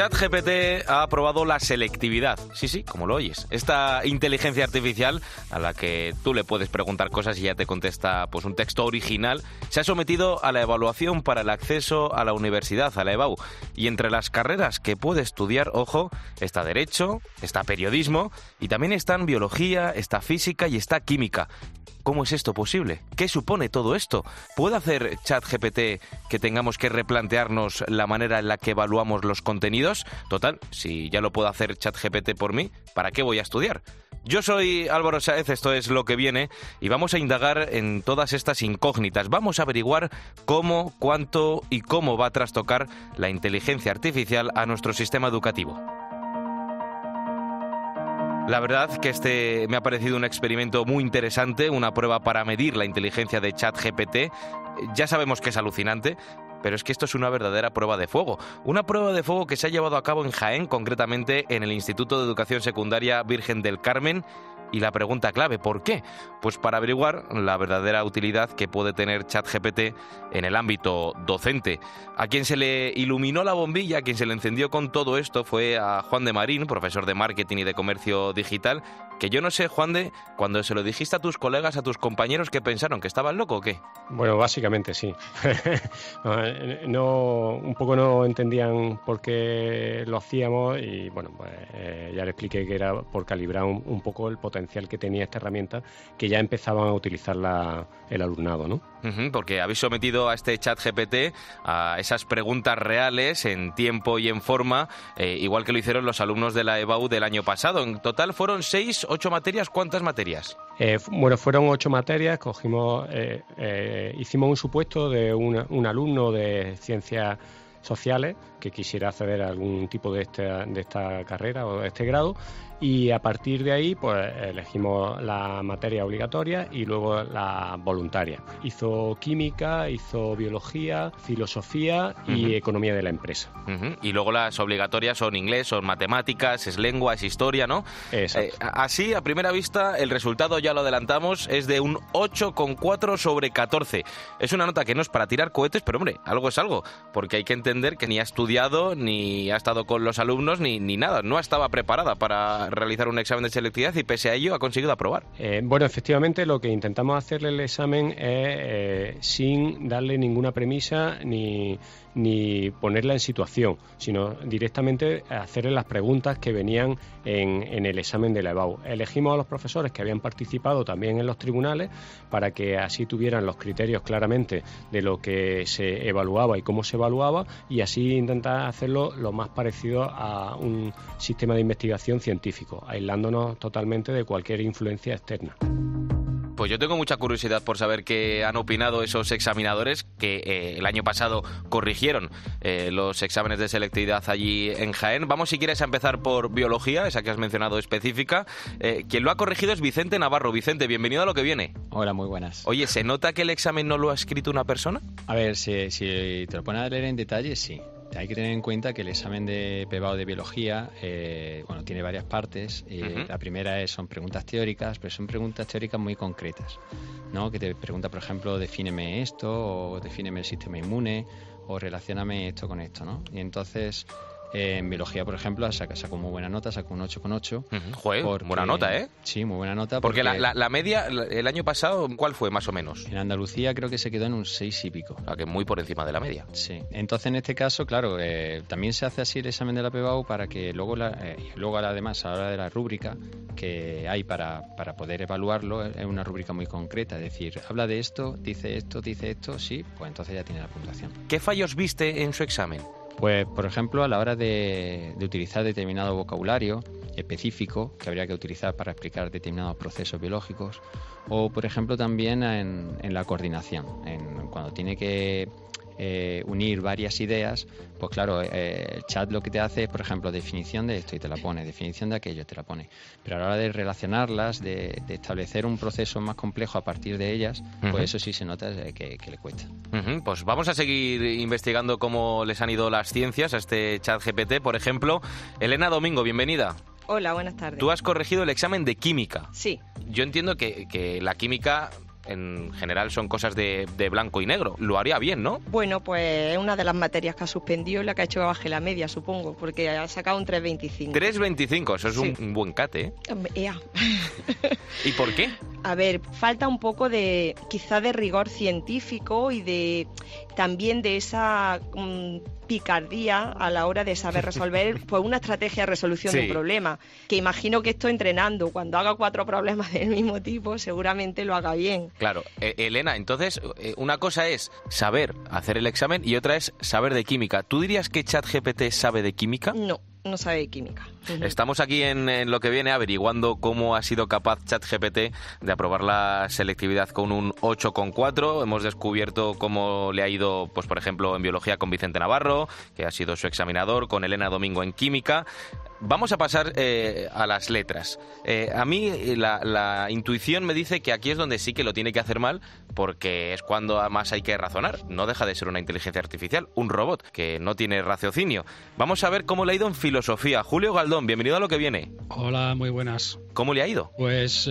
ChatGPT ha aprobado la selectividad. Sí, sí, como lo oyes. Esta inteligencia artificial a la que tú le puedes preguntar cosas y ya te contesta pues un texto original, se ha sometido a la evaluación para el acceso a la universidad, a la EBAU. Y entre las carreras que puede estudiar, ojo, está derecho, está periodismo y también están biología, está física y está química. ¿Cómo es esto posible? ¿Qué supone todo esto? ¿Puede hacer ChatGPT que tengamos que replantearnos la manera en la que evaluamos los contenidos? Total, si ya lo puedo hacer ChatGPT por mí, ¿para qué voy a estudiar? Yo soy Álvaro Sáez, esto es lo que viene, y vamos a indagar en todas estas incógnitas. Vamos a averiguar cómo, cuánto y cómo va a trastocar la inteligencia artificial a nuestro sistema educativo. La verdad que este me ha parecido un experimento muy interesante, una prueba para medir la inteligencia de ChatGPT. Ya sabemos que es alucinante, pero es que esto es una verdadera prueba de fuego. Una prueba de fuego que se ha llevado a cabo en Jaén, concretamente en el Instituto de Educación Secundaria Virgen del Carmen. Y la pregunta clave, ¿por qué? Pues para averiguar la verdadera utilidad que puede tener ChatGPT en el ámbito docente. A quien se le iluminó la bombilla, a quien se le encendió con todo esto fue a Juan de Marín, profesor de marketing y de comercio digital, que yo no sé, Juan de, cuando se lo dijiste a tus colegas, a tus compañeros, que pensaron que estabas loco o qué? Bueno, básicamente sí. no, un poco no entendían por qué lo hacíamos y bueno, pues eh, ya le expliqué que era por calibrar un, un, poco el potencial que tenía esta herramienta que ya empezaban a utilizarla el alumnado, ¿no? Uh -huh, porque habéis sometido a este chat GPT a esas preguntas reales en tiempo y en forma, eh, igual que lo hicieron los alumnos de la EBAU del año pasado. En total fueron seis, ocho materias. ¿Cuántas materias? Eh, bueno, fueron ocho materias. Cogimos, eh, eh, hicimos un supuesto de un, alumno de ciencias sociales que quisiera acceder a algún tipo de esta, de esta carrera o de este grado y a partir de ahí pues elegimos la materia obligatoria y luego la voluntaria. Hizo química, hizo biología, filosofía y uh -huh. economía de la empresa. Uh -huh. Y luego las obligatorias son inglés, son matemáticas, es lengua, es historia, ¿no? Exacto. Eh, así, a primera vista, el resultado ya lo adelantamos, es de un 8,4 sobre 14. Es una nota que no es para tirar cohetes, pero hombre, algo es algo, porque hay que entender que ni ha estudiado, ni ha estado con los alumnos, ni, ni nada, no estaba preparada para realizar un examen de selectividad y pese a ello ha conseguido aprobar. Eh, bueno, efectivamente lo que intentamos hacerle el examen es eh, sin darle ninguna premisa ni, ni ponerla en situación, sino directamente hacerle las preguntas que venían en, el examen de la EBAU. Elegimos a los profesores que habían participado también en los tribunales para que así tuvieran los criterios claramente de lo que se evaluaba y cómo se evaluaba y así intentar hacerlo lo más parecido a un sistema de investigación científico, aislándonos totalmente de cualquier influencia externa. Pues yo tengo mucha curiosidad por saber qué han opinado esos examinadores que eh, el año pasado corrigieron eh, los exámenes de selectividad allí en Jaén. Vamos, si quieres, a empezar por biología, esa que has mencionado específica. Eh, quien lo ha corregido es Vicente Navarro. Vicente, bienvenido a lo que viene. Hola, muy buenas. Oye, ¿se nota que el examen no lo ha escrito una persona? A ver, si, si te lo pones a leer en detalle, sí. Hay que tener en cuenta que el examen de PEBAO de biología eh, bueno, tiene varias partes. Eh, La primera es, son preguntas teóricas, pero son preguntas teóricas muy concretas, ¿no? que te pregunta, por ejemplo, defíneme esto, o defíneme el sistema inmune, o relacioname esto con esto. ¿no? Y entonces en biología, por ejemplo, sacó, sacó muy buena nota, sacó un 8,8. Uh Joder, buena nota, ¿eh? Sí, muy buena nota. Porque, la, la, media, el año pasado, ¿cuál fue más o menos? En Andalucía creo que se quedó en un 6 y pico. Que muy por encima de la media. Sí. Entonces, en este caso, claro, eh, también se hace así el examen de la PBAU para que luego, la, eh, luego además, a la hora de la rúbrica que hay para, para poder evaluarlo, es una rúbrica muy concreta. Es decir, habla de esto, dice esto, dice esto, sí, pues entonces ya tiene la puntuación. ¿Qué fallos viste en su examen? Pues, por ejemplo, a la hora de, utilizar determinado vocabulario específico que habría que utilizar para explicar determinados procesos biológicos, o, por ejemplo, también en, en la coordinación, en, cuando tiene que eh, unir varias ideas, pues claro, eh, el chat lo que te hace es, por ejemplo, definición de esto y te la pone, definición de aquello y te la pone. Pero a la hora de relacionarlas, de, establecer un proceso más complejo a partir de ellas, pues eso sí se nota que, le cuesta. Pues vamos a seguir investigando cómo les han ido las ciencias a este chat GPT. Por ejemplo, Elena Domingo, bienvenida. Hola, buenas tardes. Tú has corregido el examen de química. Sí. Yo entiendo que, que la química en general son cosas de, blanco y negro. Lo haría bien, ¿no? Bueno, pues es una de las materias que ha suspendido y la que ha hecho que baje la media, supongo, porque ha sacado un 3.25. 3.25, eso es un, buen cate, ¿eh? ¿Y por qué? A ver, falta un poco de, quizá de rigor científico y de también de esa mm, picardía a la hora de saber resolver pues, una estrategia de resolución de un problema. Que imagino que esto entrenando, cuando haga cuatro problemas del mismo tipo, seguramente lo haga bien. Claro, e, Elena, entonces eh, una cosa es saber hacer el examen y otra es saber de química. ¿Tú dirías que ChatGPT sabe de química? No no sabe química. Estamos aquí en, lo que viene averiguando cómo ha sido capaz ChatGPT de aprobar la selectividad con un 8,4. Hemos descubierto cómo le ha ido, pues por ejemplo, en biología con Vicente Navarro, que ha sido su examinador, con Elena Domingo en química. Vamos a pasar eh, a las letras. Eh, a mí eh, la, intuición me dice que aquí es donde sí que lo tiene que hacer mal, porque es cuando más hay que razonar. No deja de ser una inteligencia artificial, un robot que no tiene raciocinio. Vamos a ver cómo le ha ido en filosofía. Julio Galdón, bienvenido a lo que viene. Hola, muy buenas. ¿Cómo le ha ido? Pues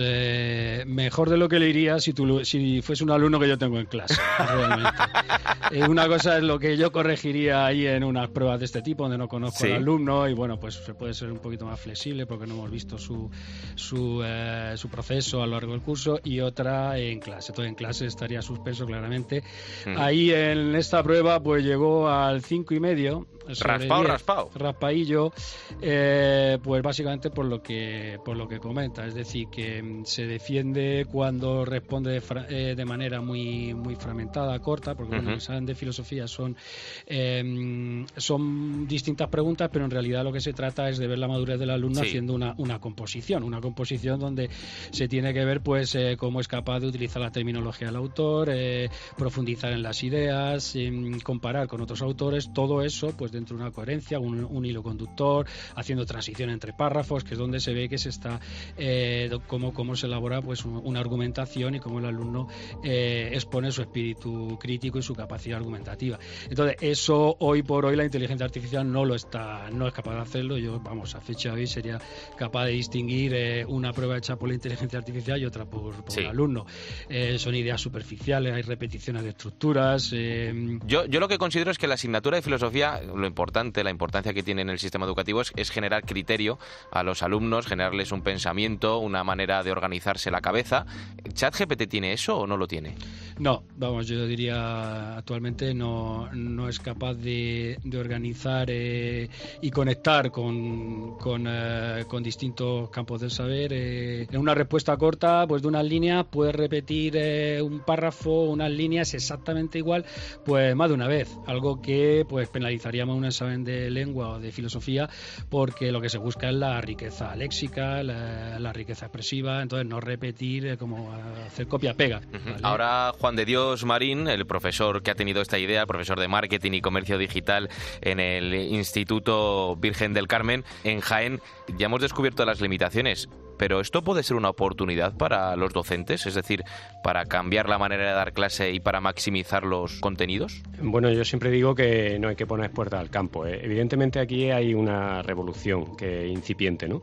mejor de lo que le iría si, tú, si fuese un alumno que yo tengo en clase, realmente. una cosa es lo que yo corregiría ahí en unas pruebas de este tipo, donde no conozco al alumno, y bueno, pues se puede ser un poquito más flexible porque no hemos visto su, su, eh, su proceso a lo largo del curso y otra en clase. Todo en clase estaría suspenso claramente. Mm. Ahí en esta prueba pues llegó al cinco y medio raspado, raspado. Raspadillo, eh, pues básicamente por lo que por lo que comenta, es decir, que mm, se defiende cuando responde de, eh, de manera muy muy fragmentada, corta, porque uh bueno, saben de filosofía son em, son distintas preguntas, pero en realidad lo que se trata es de ver la madurez del alumno haciendo una, una composición, una composición donde se tiene que ver pues eh, cómo es capaz de utilizar la terminología del autor, profundizar en las ideas, em, comparar con otros autores, todo eso pues de dentro de una coherencia, un, hilo conductor, haciendo transición entre párrafos, que es donde se ve que se está, eh, cómo, cómo se elabora pues una argumentación y cómo el alumno eh, expone su espíritu crítico y su capacidad argumentativa. Entonces, eso hoy por hoy la inteligencia artificial no lo está, no es capaz de hacerlo. Yo, vamos, a fecha de hoy sería capaz de distinguir eh, una prueba hecha por la inteligencia artificial y otra por, el alumno. son ideas superficiales, hay repeticiones de estructuras. Yo, yo lo que considero es que la asignatura de filosofía, lo importante, la importancia que tiene en el sistema educativo es, generar criterio a los alumnos, generarles un pensamiento, una manera de organizarse la cabeza. ¿ChatGPT tiene eso o no lo tiene? No, vamos, yo diría actualmente no, no es capaz de, organizar eh, y conectar con, con, eh, con, distintos campos del saber. Eh, en una respuesta corta, pues de unas líneas, puedes repetir un párrafo, unas líneas exactamente igual, pues más de una vez, algo que pues penalizaríamos un examen de lengua o de filosofía porque lo que se busca es la riqueza léxica, la, riqueza expresiva, entonces no repetir eh, como hacer copia-pega. Ahora Juan de Dios Marín, el profesor que ha tenido esta idea, profesor de marketing y comercio digital en el Instituto Virgen del Carmen en Jaén, ya hemos descubierto las limitaciones pero esto puede ser una oportunidad para los docentes, es decir, para cambiar la manera de dar clase y para maximizar los contenidos. Bueno, yo siempre digo que no hay que poner puertas al campo. ¿eh? Evidentemente aquí hay una revolución que incipiente, ¿no?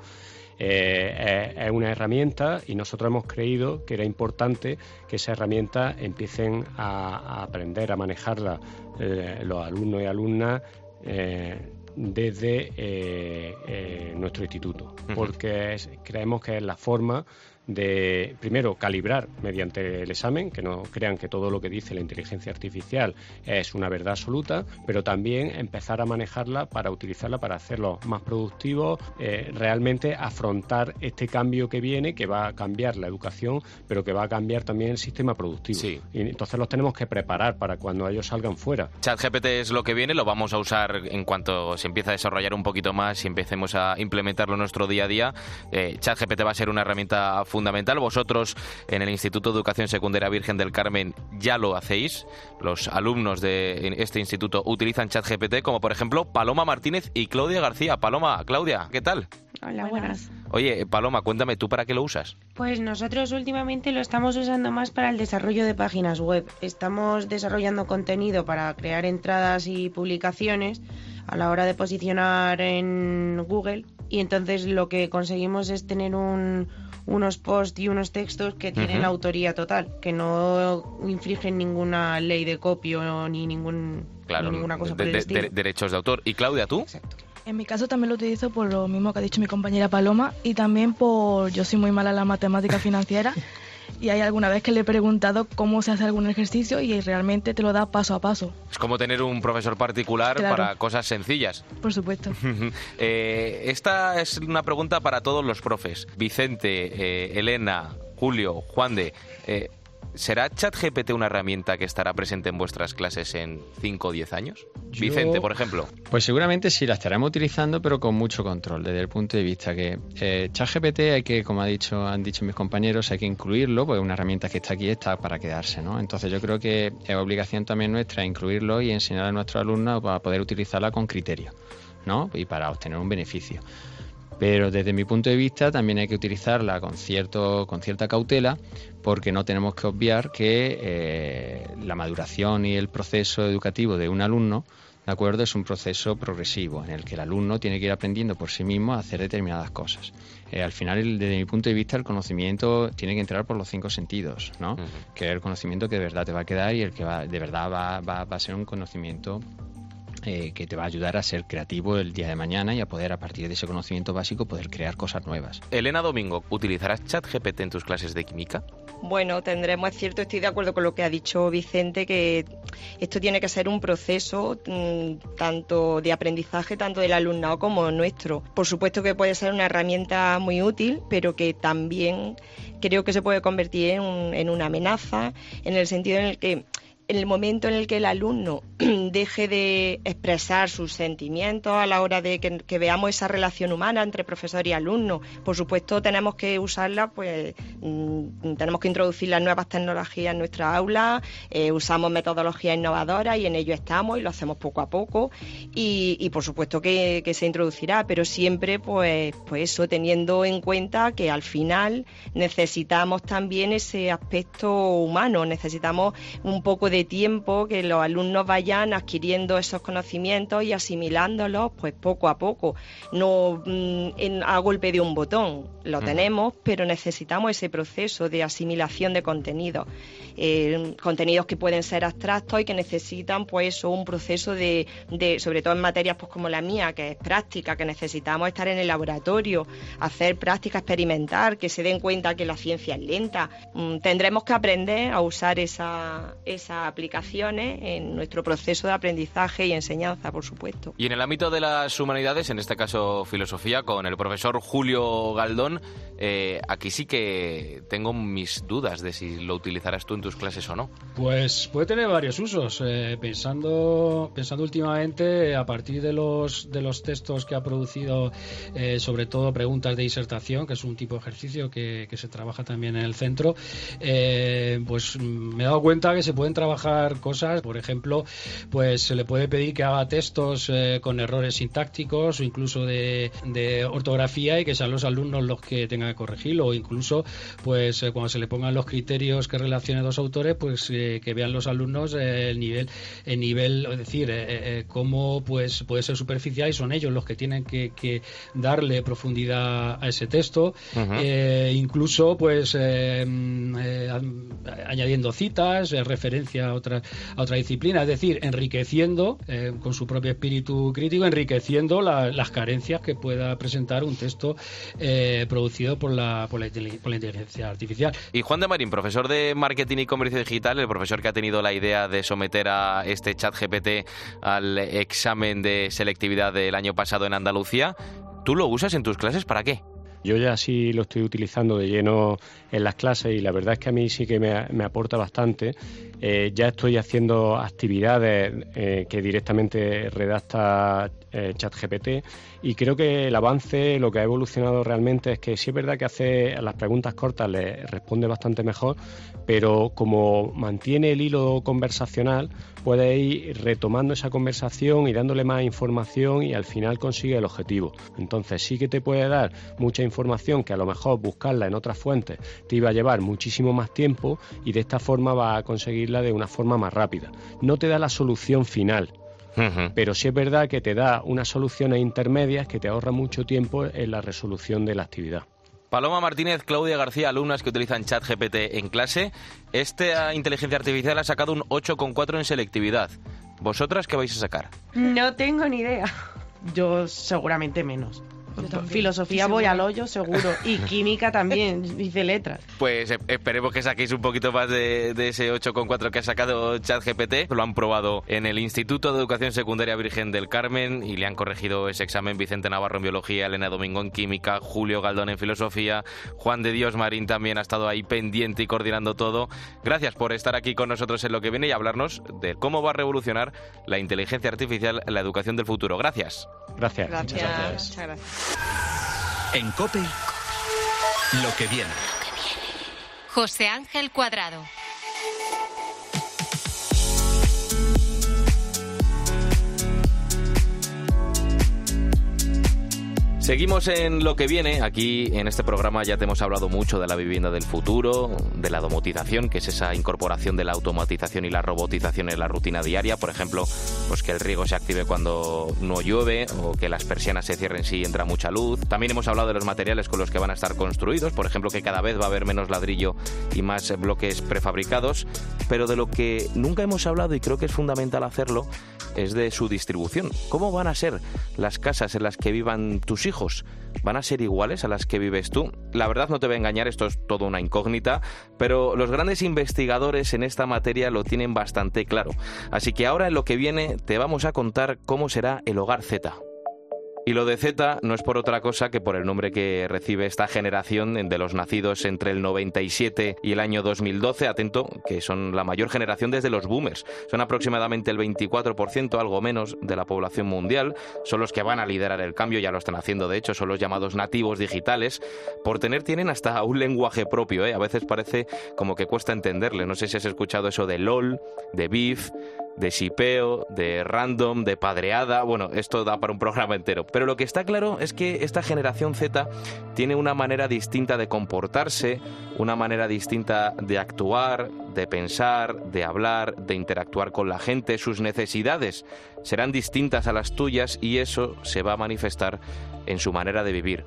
Eh, es una herramienta y nosotros hemos creído que era importante que esa herramienta empiecen a, aprender a manejarla eh, los alumnos y alumnas eh, desde nuestro instituto, porque creemos que es la forma de, primero, calibrar mediante el examen, que no crean que todo lo que dice la inteligencia artificial es una verdad absoluta, pero también empezar a manejarla para utilizarla para hacerlo más productivo, eh, realmente afrontar este cambio que viene, que va a cambiar la educación, pero que va a cambiar también el sistema productivo. Y entonces los tenemos que preparar para cuando ellos salgan fuera. ChatGPT es lo que viene, lo vamos a usar en cuanto se empiece a desarrollar un poquito más y empecemos a implementarlo en nuestro día a día. Eh, ChatGPT va a ser una herramienta fundamental. Vosotros en el Instituto de Educación Secundaria Virgen del Carmen ya lo hacéis. Los alumnos de este instituto utilizan ChatGPT, como por ejemplo Paloma Martínez y Claudia García. Paloma, Claudia, ¿qué tal? Hola, buenas. Oye, Paloma, cuéntame, ¿tú para qué lo usas? Pues nosotros últimamente lo estamos usando más para el desarrollo de páginas web. Estamos desarrollando contenido para crear entradas y publicaciones a la hora de posicionar en Google y entonces lo que conseguimos es tener un, unos posts y unos textos que tienen autoría total, que no infringen ninguna ley de copio ni, ningún, ninguna cosa por el estilo. derechos de autor. ¿Y Claudia, tú? En mi caso también lo utilizo por lo mismo que ha dicho mi compañera Paloma y también por yo soy muy mala en la matemática financiera y hay alguna vez que le he preguntado cómo se hace algún ejercicio y realmente te lo da paso a paso. Es como tener un profesor particular para cosas sencillas. Por supuesto. Eh, esta es una pregunta para todos los profes. Vicente, eh, Elena, Julio, Juan de, eh, ¿Será ChatGPT una herramienta que estará presente en vuestras clases en 5 o 10 años? Vicente, por ejemplo. Pues seguramente sí la estaremos utilizando, pero con mucho control, desde el punto de vista que eh, ChatGPT hay que, como ha dicho, han dicho mis compañeros, hay que incluirlo, porque es una herramienta que está aquí, está para quedarse, ¿no? Entonces yo creo que es obligación también nuestra incluirlo y enseñar a nuestros alumnos para poder utilizarla con criterio, ¿no? Y para obtener un beneficio. Pero desde mi punto de vista también hay que utilizarla con, cierto, con cierta cautela porque no tenemos que obviar que eh, la maduración y el proceso educativo de un alumno ¿de acuerdo? Es un proceso progresivo en el que el alumno tiene que ir aprendiendo por sí mismo a hacer determinadas cosas. Eh, al final, desde mi punto de vista, el conocimiento tiene que entrar por los cinco sentidos, ¿no? Que es el conocimiento que de verdad te va a quedar y el que va, de verdad va, va, va a ser un conocimiento eh, que te va a ayudar a ser creativo el día de mañana y a poder, a partir de ese conocimiento básico, poder crear cosas nuevas. Elena Domingo, ¿utilizarás ChatGPT en tus clases de química? Bueno, tendremos, es cierto, estoy de acuerdo con lo que ha dicho Vicente, que esto tiene que ser un proceso mm, tanto de aprendizaje, tanto del alumnado como nuestro. Por supuesto que puede ser una herramienta muy útil, pero que también creo que se puede convertir en una amenaza, en el sentido en el que en el momento en el que el alumno deje de expresar sus sentimientos a la hora de que, veamos esa relación humana entre profesor y alumno, por supuesto tenemos que usarla, pues mm, tenemos que introducir las nuevas tecnologías en nuestra aula, eh, usamos metodologías innovadoras y en ello estamos y lo hacemos poco a poco y, por supuesto que, se introducirá, pero siempre pues, pues eso, teniendo en cuenta que al final necesitamos también ese aspecto humano, necesitamos un poco de tiempo que los alumnos vayan adquiriendo esos conocimientos y asimilándolos pues poco a poco, no mm, a golpe de un botón. Lo tenemos, pero necesitamos ese proceso de asimilación de contenidos, eh, contenidos que pueden ser abstractos y que necesitan pues un proceso de, de, sobre todo en materias pues como la mía, que es práctica, que necesitamos estar en el laboratorio, hacer práctica experimental, que se den cuenta que la ciencia es lenta. Mm, tendremos que aprender a usar esa, esa aplicaciones en nuestro proceso de aprendizaje y enseñanza, por supuesto. Y en el ámbito de las humanidades, en este caso filosofía, con el profesor Julio Galdón, eh, aquí sí que tengo mis dudas de si lo utilizarás tú en tus clases o no. Pues puede tener varios usos. Eh, pensando, pensando últimamente, a partir de los, de los textos que ha producido, eh, sobre todo preguntas de disertación, que es un tipo de ejercicio que, que se trabaja también en el centro, pues me he dado cuenta que se pueden trabajar trabajar cosas, por ejemplo, pues se le puede pedir que haga textos eh, con errores sintácticos o incluso de, ortografía y que sean los alumnos los que tengan que corregirlo. O incluso pues eh, cuando se le pongan los criterios que relacionen dos autores pues eh, que vean los alumnos el nivel el nivel es decir cómo pues puede ser superficial y son ellos los que tienen que, darle profundidad a ese texto. Incluso pues añadiendo citas referencia a otra disciplina es decir enriqueciendo con su propio espíritu crítico enriqueciendo las carencias que pueda presentar un texto eh, producido por la, por la, inteligencia artificial. Y Juan de Marín, profesor de Marketing y Comercio Digital, el profesor que ha tenido la idea de someter a este chat GPT al examen de selectividad del año pasado en Andalucía, ¿tú lo usas en tus clases para qué? Yo ya sí lo estoy utilizando de lleno en las clases y la verdad es que a mí sí que me, aporta bastante. Eh, ya estoy haciendo actividades eh, que directamente redacta eh, ChatGPT y creo que el avance, lo que ha evolucionado realmente es que sí es verdad que hace las preguntas cortas le responde bastante mejor, pero como mantiene el hilo conversacional, puede ir retomando esa conversación y dándole más información y al final consigue el objetivo. Entonces sí que te puede dar mucha información que a lo mejor buscarla en otras fuentes te iba a llevar muchísimo más tiempo y de esta forma va a conseguirla de una forma más rápida. No te da la solución final, pero sí es verdad que te da unas soluciones intermedias que te ahorra mucho tiempo en la resolución de la actividad. Paloma Martínez, Claudia García, alumnas que utilizan ChatGPT en clase. Esta inteligencia artificial ha sacado un 8,4 en selectividad. ¿Vosotras qué vais a sacar? No tengo ni idea. Yo seguramente menos. Filosofía voy al hoyo, seguro. Y química también, dice letras. Pues eh, esperemos que saquéis un poquito más de, ese 8,4 que ha sacado ChatGPT. Lo han probado en el Instituto de Educación Secundaria Virgen del Carmen y le han corregido ese examen Vicente Navarro en Biología, Elena Domingo en Química, Julio Galdón en Filosofía, Juan de Dios Marín también ha estado ahí pendiente y coordinando todo. Gracias por estar aquí con nosotros en lo que viene y hablarnos de cómo va a revolucionar la inteligencia artificial en la educación del futuro. Gracias. Gracias. Gracias. Muchas gracias. En COPE, lo que viene. José Ángel Cuadrado. Seguimos en lo que viene. Aquí en este programa ya te hemos hablado mucho de la vivienda del futuro, de la domotización, que es esa incorporación de la automatización y la robotización en la rutina diaria. Por ejemplo, pues que el riego se active cuando no llueve o que las persianas se cierren si entra mucha luz. También hemos hablado de los materiales con los que van a estar construidos. Por ejemplo, que cada vez va a haber menos ladrillo y más bloques prefabricados. Pero de lo que nunca hemos hablado y creo que es fundamental hacerlo es de su distribución. ¿Cómo van a ser las casas en las que vivan tus hijos? ¿Van a ser iguales a las que vives tú? La verdad no te voy a engañar, esto es todo una incógnita, pero los grandes investigadores en esta materia lo tienen bastante claro. Así que ahora en lo que viene te vamos a contar cómo será el hogar Z. Y lo de Z no es por otra cosa que por el nombre que recibe esta generación de los nacidos entre el 97 y el año 2012, atento, que son la mayor generación desde los boomers. Son aproximadamente el 24%, algo menos, de la población mundial. Son los que van a liderar el cambio, ya lo están haciendo, de hecho, son los llamados nativos digitales. Por tener, tienen hasta un lenguaje propio, ¿eh? A veces parece como que cuesta entenderle. No sé si has escuchado eso de LOL, de BIF, de shipeo, de random, de padreada. Bueno, esto da para un programa entero. Pero lo que está claro es que esta generación Z tiene una manera distinta de comportarse, una manera distinta de actuar, de pensar, de hablar, de interactuar con la gente. Sus necesidades serán distintas a las tuyas y eso se va a manifestar en su manera de vivir.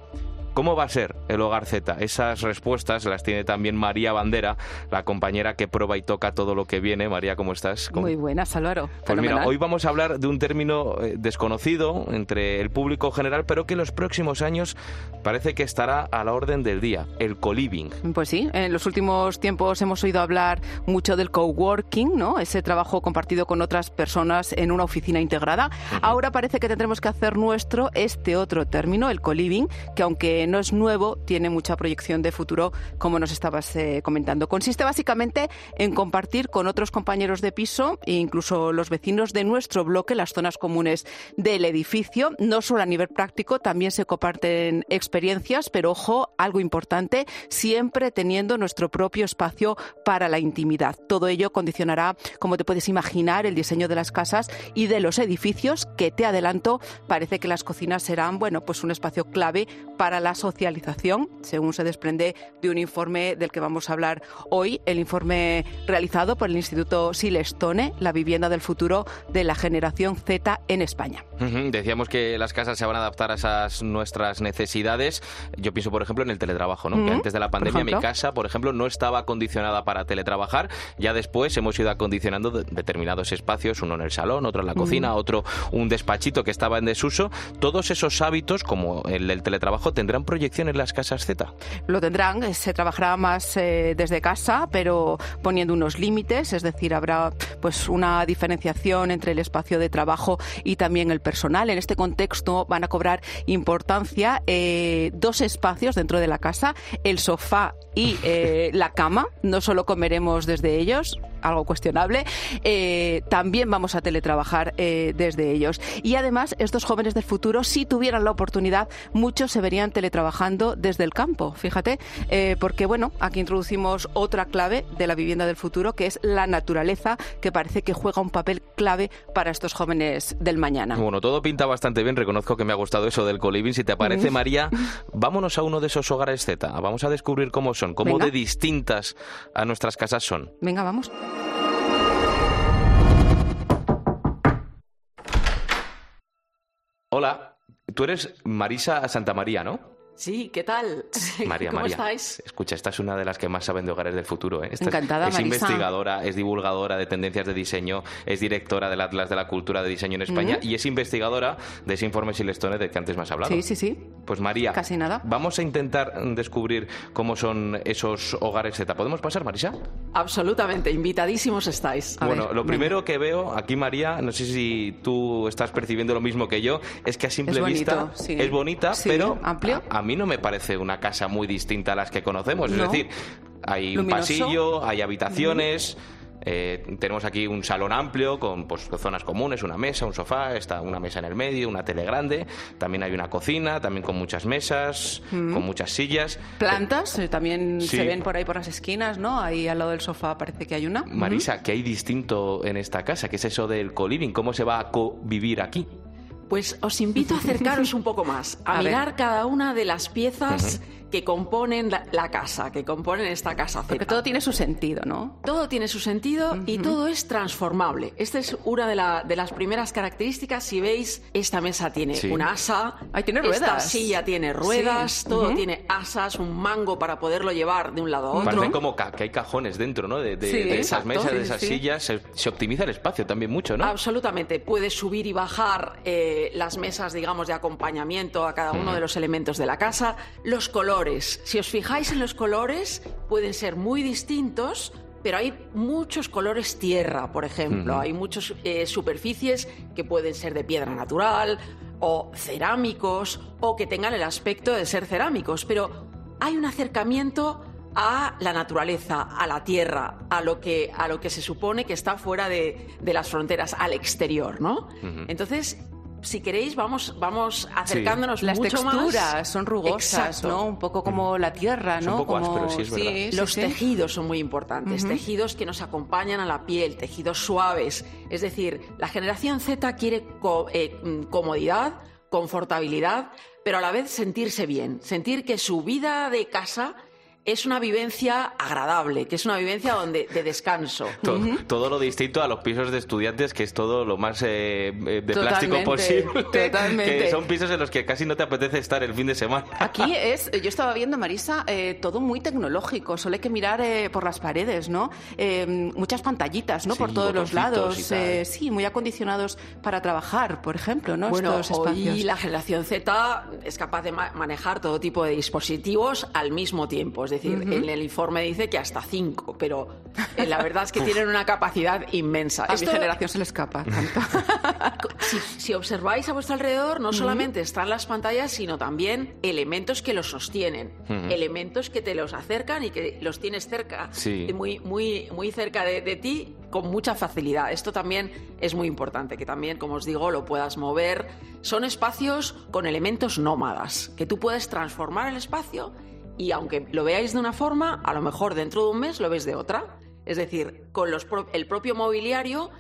¿Cómo va a ser el Hogar Z? Esas respuestas las tiene también María Bandera, la compañera que prueba y toca todo lo que viene. María, ¿cómo estás? Muy buenas, Álvaro. Pues mira, hoy vamos a hablar de un término eh, desconocido entre el público general, pero que en los próximos años parece que estará a la orden del día, el co-living. Pues sí, en los últimos tiempos hemos oído hablar mucho del coworking, ¿no? Ese trabajo compartido con otras personas en una oficina integrada. Ahora parece que tendremos que hacer nuestro este otro término, el co-living, que aunque aunque no es nuevo, tiene mucha proyección de futuro, como nos estabas eh, comentando. Consiste básicamente en compartir con otros compañeros de piso e incluso los vecinos de nuestro bloque las zonas comunes del edificio. No solo a nivel práctico, también se comparten experiencias, pero ojo, algo importante, siempre teniendo nuestro propio espacio para la intimidad. Todo ello condicionará, como te puedes imaginar, el diseño de las casas y de los edificios, que te adelanto, parece que las cocinas serán, bueno, pues un espacio clave para la socialización, según se desprende de un informe del que vamos a hablar hoy, el informe realizado por el Instituto Silestone, la vivienda del futuro de la generación Z en España. Decíamos que las casas se van a adaptar a esas nuestras necesidades. Yo pienso, por ejemplo, en el teletrabajo, ¿no? Que antes de la pandemia mi casa, por ejemplo, no estaba acondicionada para teletrabajar. Ya después hemos ido acondicionando determinados espacios, uno en el salón, otro en la cocina, otro un despachito que estaba en desuso. Todos esos hábitos, como el del teletrabajo, tendrán proyección en las casas Z. Lo tendrán, eh, se trabajará más eh, desde casa, pero poniendo unos límites, es decir, habrá pues una diferenciación entre el espacio de trabajo y también el personal. En este contexto van a cobrar importancia eh, dos espacios dentro de la casa, el sofá y la cama. No solo comeremos desde ellos, algo cuestionable, eh, también vamos a teletrabajar eh, desde ellos. Y además, estos jóvenes del futuro, si tuvieran la oportunidad, muchos se verían teletrabajando desde el campo, fíjate, eh, porque bueno, aquí introducimos otra clave de la vivienda del futuro, que es la naturaleza, que parece que juega un papel clave para estos jóvenes del mañana. Bueno, todo pinta bastante bien, reconozco que me ha gustado eso del coliving. Si te parece, Mm. María, vámonos a uno de esos hogares Z, vamos a descubrir cómo son, cómo Venga. de distintas a nuestras casas son. Venga, vamos. Hola, tú eres Marisa Santamaría, ¿no? Sí, ¿qué tal? María, ¿Cómo María. estáis? Escucha, esta es una de las que más saben de hogares del futuro. ¿eh? Esta es- Encantada, es, Marisa. investigadora, es divulgadora de tendencias de diseño, es directora del Atlas de la Cultura de Diseño en España y es investigadora de ese informe Silestone del que antes me has hablado. Sí, sí, sí. Pues María, Casi nada. vamos a intentar descubrir cómo son esos hogares Z. ¿Podemos pasar, Marisa? Absolutamente, invitadísimos estáis. bueno, lo primero que veo aquí, María, no sé si tú estás percibiendo lo mismo que yo, es que a simple Es bonito, vista sí. es bonita, Sí, pero amplio. A, a mí no me parece una casa muy distinta a las que conocemos. No. Es decir, hay un pasillo, hay habitaciones. eh, tenemos aquí un salón amplio con pues, zonas comunes, una mesa, un sofá, está una mesa en el medio, una tele grande. También hay una cocina, también con muchas mesas, Mm. con muchas sillas. Plantas, eh, también Sí. se ven por ahí por las esquinas, ¿no? Ahí al lado del sofá parece que hay una. Marisa, ¿qué hay distinto en esta casa? ¿Qué es eso del co-living? ¿Cómo se va a convivir aquí? Pues os invito a acercaros un poco más, a, A ver. mirar cada una de las piezas que componen la, la casa, que componen esta casa Z. Porque todo tiene su sentido, ¿no? Todo tiene su sentido y todo es transformable. Esta es una de, la- de las primeras características. Si veis, esta mesa tiene Sí. una asa. Ahí tiene Esta ruedas. silla tiene ruedas. Sí. Todo tiene asas, un mango para poderlo llevar de un lado a otro. Parece como ca- que hay cajones dentro, ¿no? De, de- Sí, de esas mesas, Sí, de esas sí. sillas. Se, se optimiza el espacio también mucho, ¿no? Absolutamente. Puedes subir y bajar eh, las mesas, digamos, de acompañamiento a cada uno de los elementos de la casa. Los colores. Si os fijáis en los colores, pueden ser muy distintos. Pero hay muchos colores tierra, por ejemplo. Hay muchas superficies que pueden ser de piedra natural o cerámicos o que tengan el aspecto de ser cerámicos. Pero hay un acercamiento a la naturaleza, a la tierra, a lo que, a lo que se supone que está fuera de, de las fronteras, al exterior, ¿no? Entonces, si queréis, vamos, vamos acercándonos Las mucho más. texturas son rugosas, Exacto. ¿no? Un poco como la tierra, Es ¿no? un poco como... áspero, sí, es verdad. sí, Los sí. tejidos son muy importantes, tejidos que nos acompañan a la piel, tejidos suaves. Es decir, la generación Z quiere co- eh, mm, comodidad, confortabilidad, pero a la vez sentirse bien, sentir que su vida de casa es una vivencia agradable, que es una vivencia donde, de descanso. To- Todo lo distinto a los pisos de estudiantes, que es todo lo más eh, eh, de plástico posible. totalmente. Que son pisos en los que casi no te apetece estar el fin de semana. Aquí es, yo estaba viendo, Marisa, eh, todo muy tecnológico. Solo hay que mirar eh, por las paredes, ¿no? Eh, muchas pantallitas, ¿no? Sí, por todos los lados. y tal. eh, sí, muy acondicionados para trabajar, por ejemplo, ¿no? Bueno, Estos espacios. hoy la generación Z es capaz de ma- manejar todo tipo de dispositivos al mismo tiempo. Es Es decir, en el informe dice que hasta cinco, pero eh, la verdad es que tienen una capacidad inmensa. A mi generación se le escapa tanto. si, si observáis a vuestro alrededor, no solamente están las pantallas, sino también elementos que los sostienen, elementos que te los acercan y que los tienes cerca, Sí. muy, muy, muy cerca de, de ti con mucha facilidad. Esto también es muy importante, que también, como os digo, lo puedas mover. Son espacios con elementos nómadas, que tú puedes transformar el espacio y aunque lo veáis de una forma, a lo mejor dentro de un mes lo ves de otra. Es decir, con los pro- el propio mobiliario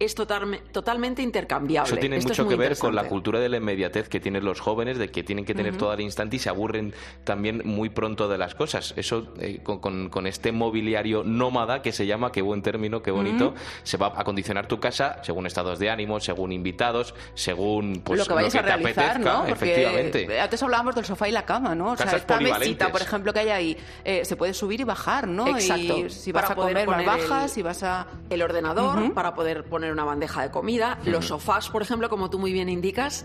es totalme- totalmente intercambiable. Eso tiene Esto mucho que ver con la cultura de la inmediatez que tienen los jóvenes, de que tienen que tener todo al instante y se aburren también muy pronto de las cosas. Eso, eh, con, con- con este mobiliario nómada que se llama, qué buen término, qué bonito, se va a condicionar tu casa según estados de ánimo, según invitados, según pues, lo que vayas a te realizar, apetezca, ¿no? efectivamente. Antes hablábamos del sofá y la cama, ¿no? O sea, esta mesita, por ejemplo, que hay ahí, eh, se puede subir y bajar, ¿no? Exacto. Y si vas Para a poder comer, poner el- bajas, si vas a... el ordenador para poder poner una bandeja de comida. Los sofás, por ejemplo, como tú muy bien indicas,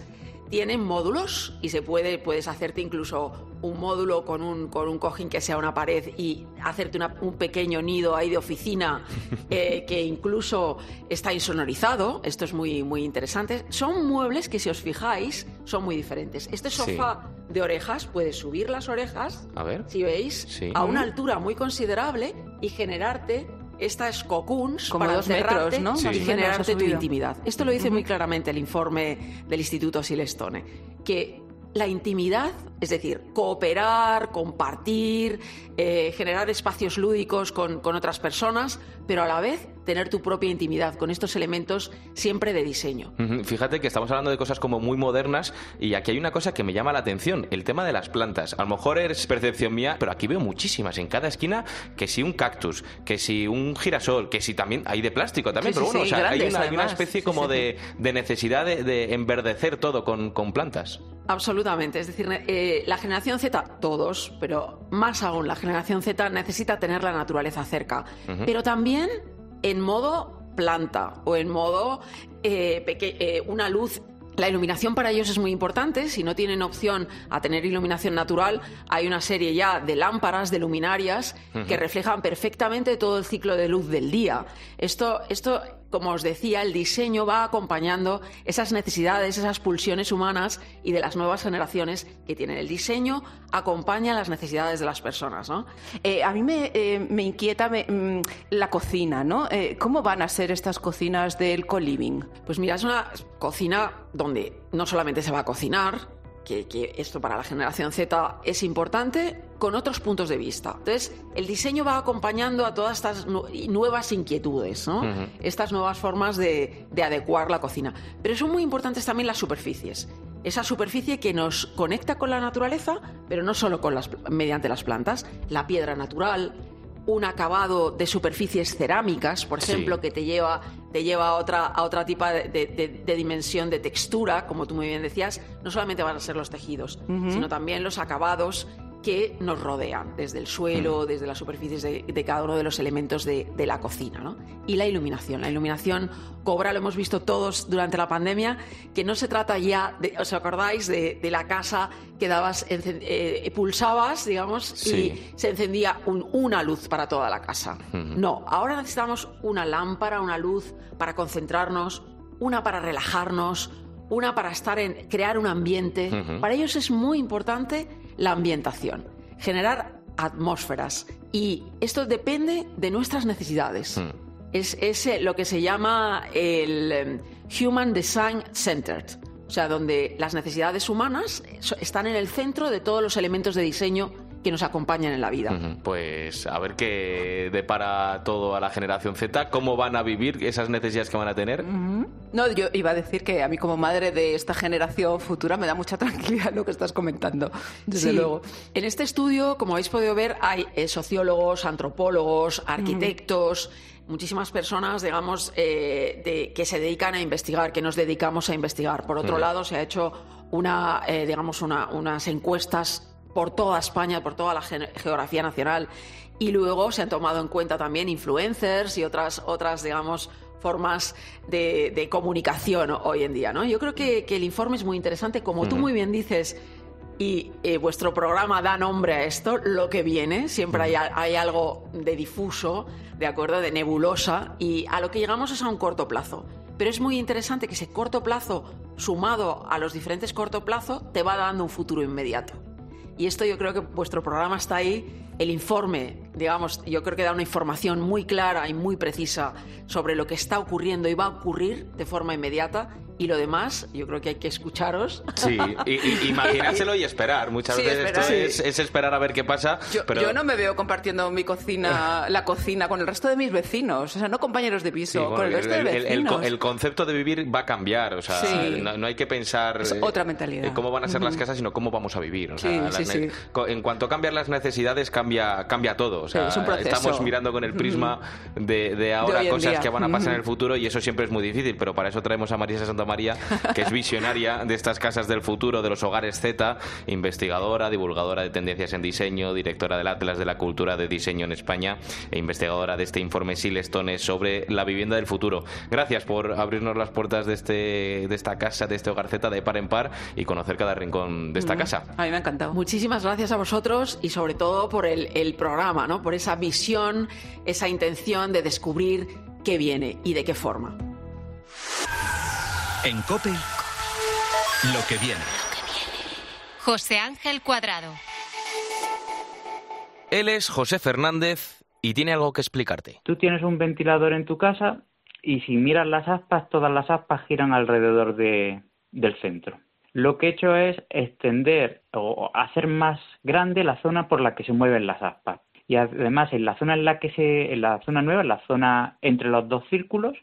tienen módulos y se puede, puedes hacerte incluso un módulo con un, con un cojín que sea una pared y hacerte una- un pequeño nido ahí de oficina eh, que incluso está insonorizado. Esto es muy, muy interesante. Son muebles que, si os fijáis, son muy diferentes. Este Sí. sofá de orejas, puedes subir las orejas A ver. si veis, Sí. a una altura muy considerable y generarte estas cocoons Como para dos metros, ¿no? Sí. Más y generarte tu intimidad. Esto lo dice muy claramente el informe del Instituto Silestone, que la intimidad, es decir, cooperar, compartir, eh, generar espacios lúdicos con, con otras personas, pero a la vez tener tu propia intimidad con estos elementos siempre de diseño. Fíjate que estamos hablando de cosas como muy modernas y aquí hay una cosa que me llama la atención, el tema de las plantas. A lo mejor es percepción mía, pero aquí veo muchísimas en cada esquina, que si un cactus, que si un girasol, que si también hay de plástico también, Sí, pero bueno, sí, o sea, hay, una, hay una además. especie como de, de necesidad de, de enverdecer todo con, con plantas. Absolutamente. Es decir, eh, la generación Z, todos, pero más aún la generación Z necesita tener la naturaleza cerca. Pero también en modo planta o en modo eh, eh, una luz. La iluminación para ellos es muy importante. Si no tienen opción a tener iluminación natural, hay una serie ya de lámparas, de luminarias, que reflejan perfectamente todo el ciclo de luz del día. Esto, esto, como os decía, el diseño va acompañando esas necesidades, esas pulsiones humanas y de las nuevas generaciones que tienen. El diseño acompaña las necesidades de las personas, ¿no? Eh, a mí me, eh, me inquieta mm, la cocina, ¿no? Eh, ¿Cómo van a ser estas cocinas del co-living? Pues mira, es una cocina donde no solamente se va a cocinar, que, que esto para la generación Z es importante, con otros puntos de vista. Entonces, el diseño va acompañando a todas estas nu- nuevas inquietudes, ¿no? Estas nuevas formas de, de adecuar la cocina. Pero son muy importantes también las superficies. Esa superficie que nos conecta con la naturaleza, pero no solo con las, mediante las plantas, la piedra natural, un acabado de superficies cerámicas, por Sí. ejemplo, que te lleva, te lleva a otra, a otra tipo de, de- dimensión de textura, como tú muy bien decías, no solamente van a ser los tejidos, sino también los acabados que nos rodean, desde el suelo, desde las superficies de, de cada uno de los elementos de, de la cocina. ¿no? Y la iluminación. La iluminación cobra, lo hemos visto todos durante la pandemia, que no se trata ya, de, ¿os acordáis de, de la casa que dabas, eh, pulsabas, digamos, Sí. y se encendía un- una luz para toda la casa? No, ahora necesitamos una lámpara, una luz para concentrarnos, una para relajarnos, una para estar en crear un ambiente. Ujú. Para ellos es muy importante la ambientación, generar atmósferas. Y esto depende de nuestras necesidades. Es, es, eh, lo que se llama el em, Human Design Centered, o sea, donde las necesidades humanas so- están en el centro de todos los elementos de diseño que nos acompañan en la vida. Pues a ver qué depara todo a la generación Z, cómo van a vivir esas necesidades que van a tener. No, yo iba a decir que a mí como madre de esta generación futura me da mucha tranquilidad lo que estás comentando, desde Sí. luego. En este estudio, como habéis podido ver, hay eh, sociólogos, antropólogos, arquitectos, muchísimas personas, digamos, eh, de- que se dedican a investigar, que nos dedicamos a investigar. Por otro Mm. lado, se ha hecho una, eh, digamos, una- unas encuestas por toda España, por toda la ge- geografía nacional, y luego se han tomado en cuenta también influencers y otras, otras digamos, formas de, de comunicación hoy en día. ¿no? Yo creo que, que el informe es muy interesante. Como tú Ujú. muy bien dices, y eh, vuestro programa da nombre a esto, lo que viene. Siempre hay, hay algo de difuso, de acuerdo, de nebulosa, y a lo que llegamos es a un corto plazo. Pero es muy interesante que ese corto plazo, sumado a los diferentes corto plazo, te va dando un futuro inmediato. Y esto yo creo que vuestro programa está ahí. El informe, digamos, yo creo que da una información muy clara y muy precisa sobre lo que está ocurriendo y va a ocurrir de forma inmediata y lo demás, yo creo que hay que escucharos. Sí, y, y- imaginárselo y esperar. Muchas Sí, veces esperar. esto es, es esperar a ver qué pasa. Yo, pero... yo no me veo compartiendo mi cocina, la cocina con el resto de mis vecinos, o sea, no compañeros de Sí, piso, bueno, con el resto el, de el- el vecinos. co- el concepto de vivir va a cambiar, o sea, Sí. no, no hay que pensar Es eh, otra mentalidad. eh, cómo van a ser las casas, sino cómo vamos a vivir. O Sí, sea, sí, las sí. En cuanto cambian las necesidades, cambia, cambia todo. O sea, Sí, es un proceso. estamos mirando con el prisma de, de ahora en cosas día. que van a pasar en el futuro y eso siempre es muy difícil, pero para eso traemos a Marisa Santa María, que es visionaria de estas casas del futuro, de los hogares Z, investigadora, divulgadora de tendencias en diseño, directora del Atlas de la Cultura de Diseño en España e investigadora de este informe Silestone sobre la vivienda del futuro. Gracias por abrirnos las puertas de, este, de esta casa, de este hogar Z de par en par y conocer cada rincón de esta Mm. casa. A mí me ha encantado. Muchísimas gracias a vosotros y sobre todo por el, el programa, ¿no? por esa visión, esa intención de descubrir qué viene y de qué forma. En COPE, lo que viene. José Ángel Cuadrado. Él es José Fernández y tiene algo que explicarte. Tú tienes un ventilador en tu casa y si miras las aspas, todas las aspas giran alrededor de- del centro. Lo que he hecho es extender o hacer más grande la zona por la que se mueven las aspas. Y además en la zona en la que se, en la zona nueva, en la zona entre los dos círculos,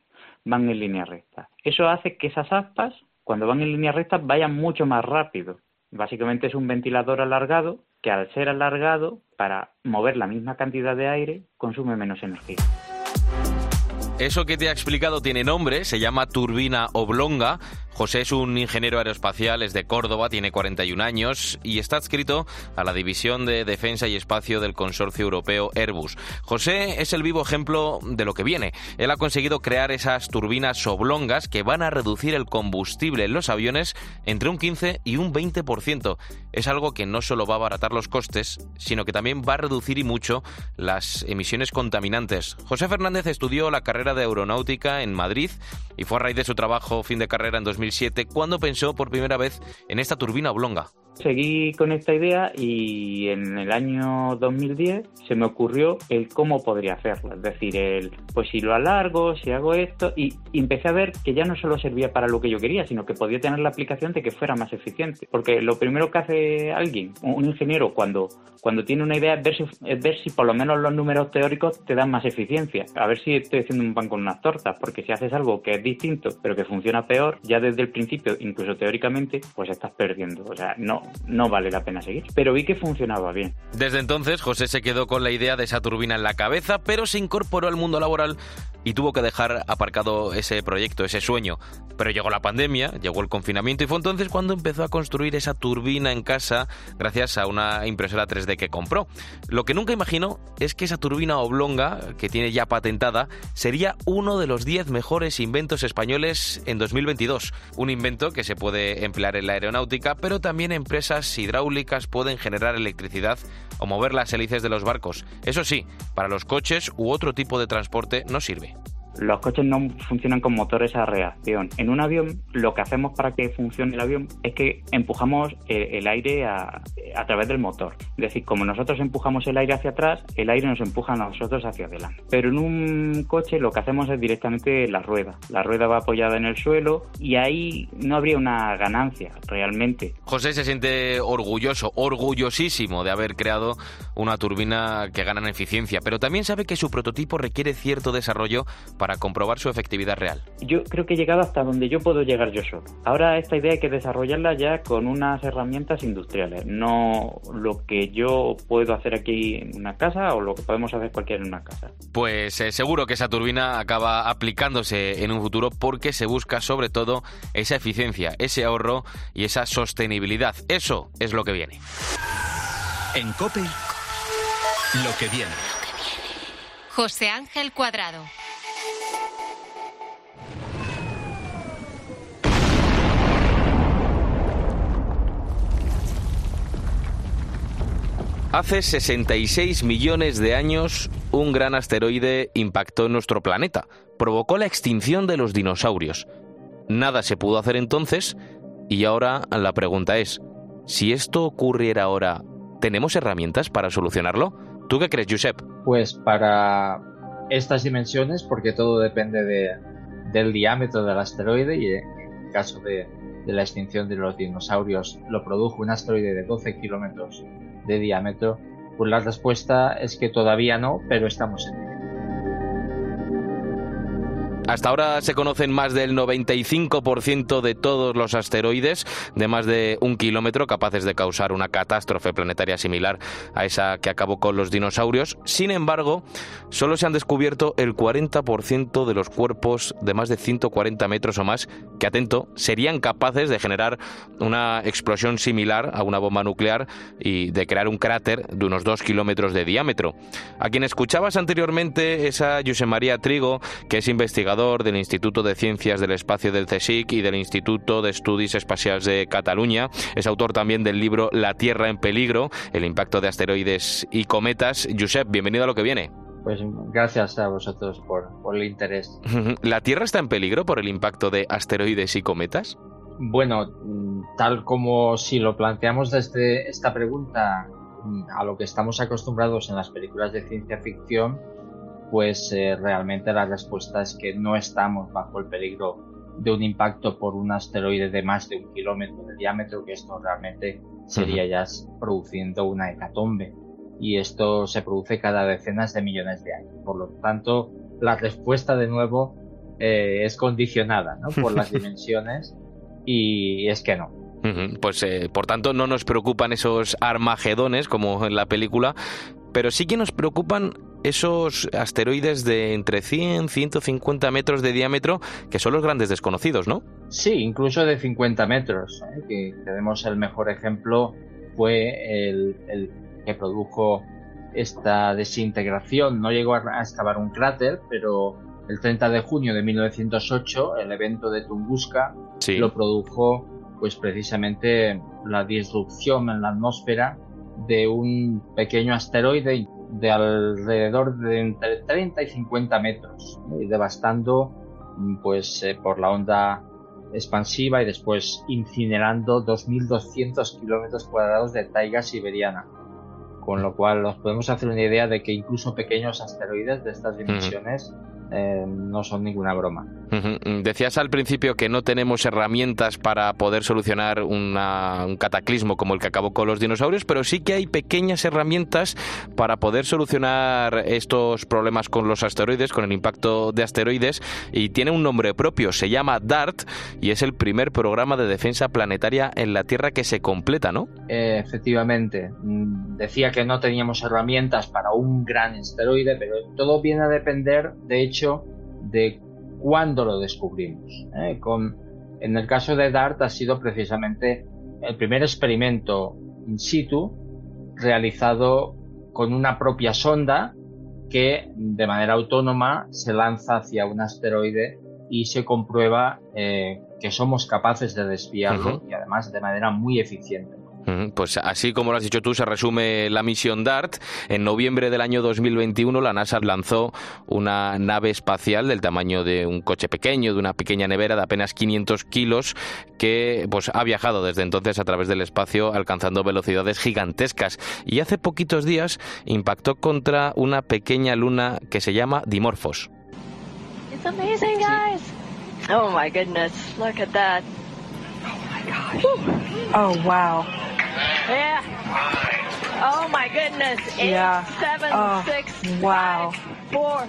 van en línea recta. Eso hace que esas aspas, cuando van en línea recta, vayan mucho más rápido. Básicamente es un ventilador alargado que al ser alargado, para mover la misma cantidad de aire, consume menos energía. Eso que te ha explicado tiene nombre, se llama turbina oblonga. José es un ingeniero aeroespacial, es de Córdoba, tiene 41 años y está adscrito a la División de Defensa y Espacio del Consorcio Europeo Airbus. José es el vivo ejemplo de lo que viene. Él ha conseguido crear esas turbinas oblongas que van a reducir el combustible en los aviones entre un 15 y un 20%. Es algo que no solo va a abaratar los costes, sino que también va a reducir y mucho las emisiones contaminantes. José Fernández estudió la carrera de aeronáutica en Madrid y fue a raíz de su trabajo fin de carrera en 2007 cuando pensó por primera vez en esta turbina oblonga. Seguí con esta idea y en el año 2010 se me ocurrió el cómo podría hacerlo. Es decir, el pues si lo alargo, si hago esto, y, y empecé a ver que ya no solo servía para lo que yo quería, sino que podía tener la aplicación de que fuera más eficiente. Porque lo primero que hace alguien, un ingeniero, cuando, cuando tiene una idea es ver, si, es ver si por lo menos los números teóricos te dan más eficiencia. A ver si estoy haciendo un pan con unas tortas, porque si haces algo que es distinto, pero que funciona peor, ya desde el principio, incluso teóricamente, pues estás perdiendo. O sea, no, no vale la pena seguir. Pero vi que funcionaba bien. Desde entonces, José se quedó con la idea de esa turbina en la cabeza, pero se incorporó al mundo laboral y tuvo que dejar aparcado ese proyecto, ese sueño. Pero llegó la pandemia, llegó el confinamiento y fue entonces cuando empezó a construir esa turbina en casa gracias a una impresora 3D que compró. Lo que nunca imaginó es que esa turbina oblonga, que tiene ya patentada, sería uno de los 10 mejores inventos españoles en 2022. Un invento que se puede emplear en la aeronáutica, pero también empresas hidráulicas pueden generar electricidad o mover las hélices de los barcos. Eso sí, para los coches u otro tipo de transporte no sirve. Los coches no funcionan con motores a reacción. En un avión, lo que hacemos para que funcione el avión es que empujamos el, el aire a, a, través del motor. Es decir, como nosotros empujamos el aire hacia atrás, el aire nos empuja a nosotros hacia adelante. Pero en un coche lo que hacemos es directamente la rueda. La rueda va apoyada en el suelo y ahí no habría una ganancia realmente. José se siente orgulloso, orgullosísimo de haber creado una turbina que gana en eficiencia, pero también sabe que su prototipo requiere cierto desarrollo para comprobar su efectividad real. Yo creo que he llegado hasta donde yo puedo llegar yo solo. Ahora esta idea hay que desarrollarla ya con unas herramientas industriales, no lo que yo puedo hacer aquí en una casa o lo que podemos hacer cualquiera en una casa. Pues eh, seguro que esa turbina acaba aplicándose en un futuro porque se busca sobre todo esa eficiencia, ese ahorro y esa sostenibilidad. Eso es lo que viene. En COPE, lo que viene. José Ángel Cuadrado. Hace 66 millones de años, un gran asteroide impactó en nuestro planeta. Provocó la extinción de los dinosaurios. Nada se pudo hacer entonces y ahora la pregunta es, si esto ocurriera ahora, ¿tenemos herramientas para solucionarlo? ¿Tú qué crees, Josep? Pues para estas dimensiones, porque todo depende de, del diámetro del asteroide y en el caso de, de la extinción de los dinosaurios lo produjo un asteroide de 12 kilómetros de diámetro, pues la respuesta es que todavía no, pero estamos en ello. Hasta ahora se conocen más del 95% de todos los asteroides de más de un kilómetro capaces de causar una catástrofe planetaria similar a esa que acabó con los dinosaurios. Sin embargo, solo se han descubierto el 40% de los cuerpos de más de 140 metros o más que, atento, serían capaces de generar una explosión similar a una bomba nuclear y de crear un cráter de unos 2 kilómetros de diámetro. A quien escuchabas anteriormente es a María Trigo, que es investigador del Instituto de Ciencias del Espacio del CSIC y del Instituto de Estudios Espaciales de Cataluña. Es autor también del libro La Tierra en peligro, el impacto de asteroides y cometas. Josep, bienvenido a lo que viene. Pues gracias a vosotros por, por el interés. ¿La Tierra está en peligro por el impacto de asteroides y cometas? Bueno, tal como si lo planteamos desde esta pregunta a lo que estamos acostumbrados en las películas de ciencia ficción, pues eh, realmente la respuesta es que no estamos bajo el peligro de un impacto por un asteroide de más de un kilómetro de diámetro, que esto realmente sería ya produciendo una hecatombe. Y esto se produce cada decenas de millones de años. Por lo tanto, la respuesta de nuevo eh, es condicionada ¿no? por las dimensiones y es que no. Pues eh, por tanto no nos preocupan esos armagedones como en la película, pero sí que nos preocupan esos asteroides de entre 100 y 150 metros de diámetro, que son los grandes desconocidos, ¿no? Sí, incluso de 50 metros. ¿eh? Que tenemos el mejor ejemplo fue el, que produjo esta desintegración. No llegó a excavar un cráter, pero el 30 de junio de 1908, el evento de Tunguska lo produjo pues precisamente la disrupción en la atmósfera de un pequeño asteroide de alrededor de entre 30 y 50 metros, y devastando pues eh, por la onda expansiva y después incinerando 2.200 kilómetros cuadrados de taiga siberiana. Con lo cual nos podemos hacer una idea de que incluso pequeños asteroides de estas dimensiones eh, no son ninguna broma. Decías al principio que no tenemos herramientas para poder solucionar un cataclismo como el que acabó con los dinosaurios, pero sí que hay pequeñas herramientas para poder solucionar estos problemas con los asteroides, con el impacto de asteroides, y tiene un nombre propio, se llama DART y es el primer programa de defensa planetaria en la Tierra que se completa, ¿no? Eh, efectivamente. Mm, decía que no teníamos herramientas para un gran asteroide, pero todo viene a depender, de hecho, de cuándo lo descubrimos. ¿eh? Con, en el caso de DART ha sido precisamente el primer experimento in situ realizado con una propia sonda que de manera autónoma se lanza hacia un asteroide y se comprueba eh, que somos capaces de desviarlo y además de manera muy eficiente. Pues así como lo has dicho tú, se resume la misión DART. En noviembre del año 2021 la NASA lanzó una nave espacial del tamaño de un coche pequeño, de una pequeña nevera de apenas 500 kilos, que pues ha viajado desde entonces a través del espacio alcanzando velocidades gigantescas. Y hace poquitos días impactó contra una pequeña luna que se llama Dimorphos. It's amazing, guys. Oh my goodness, look at that. Oh my gosh. Oh wow. Yeah. Oh my goodness. Eight, yeah. seven, oh, six, wow. Five, four,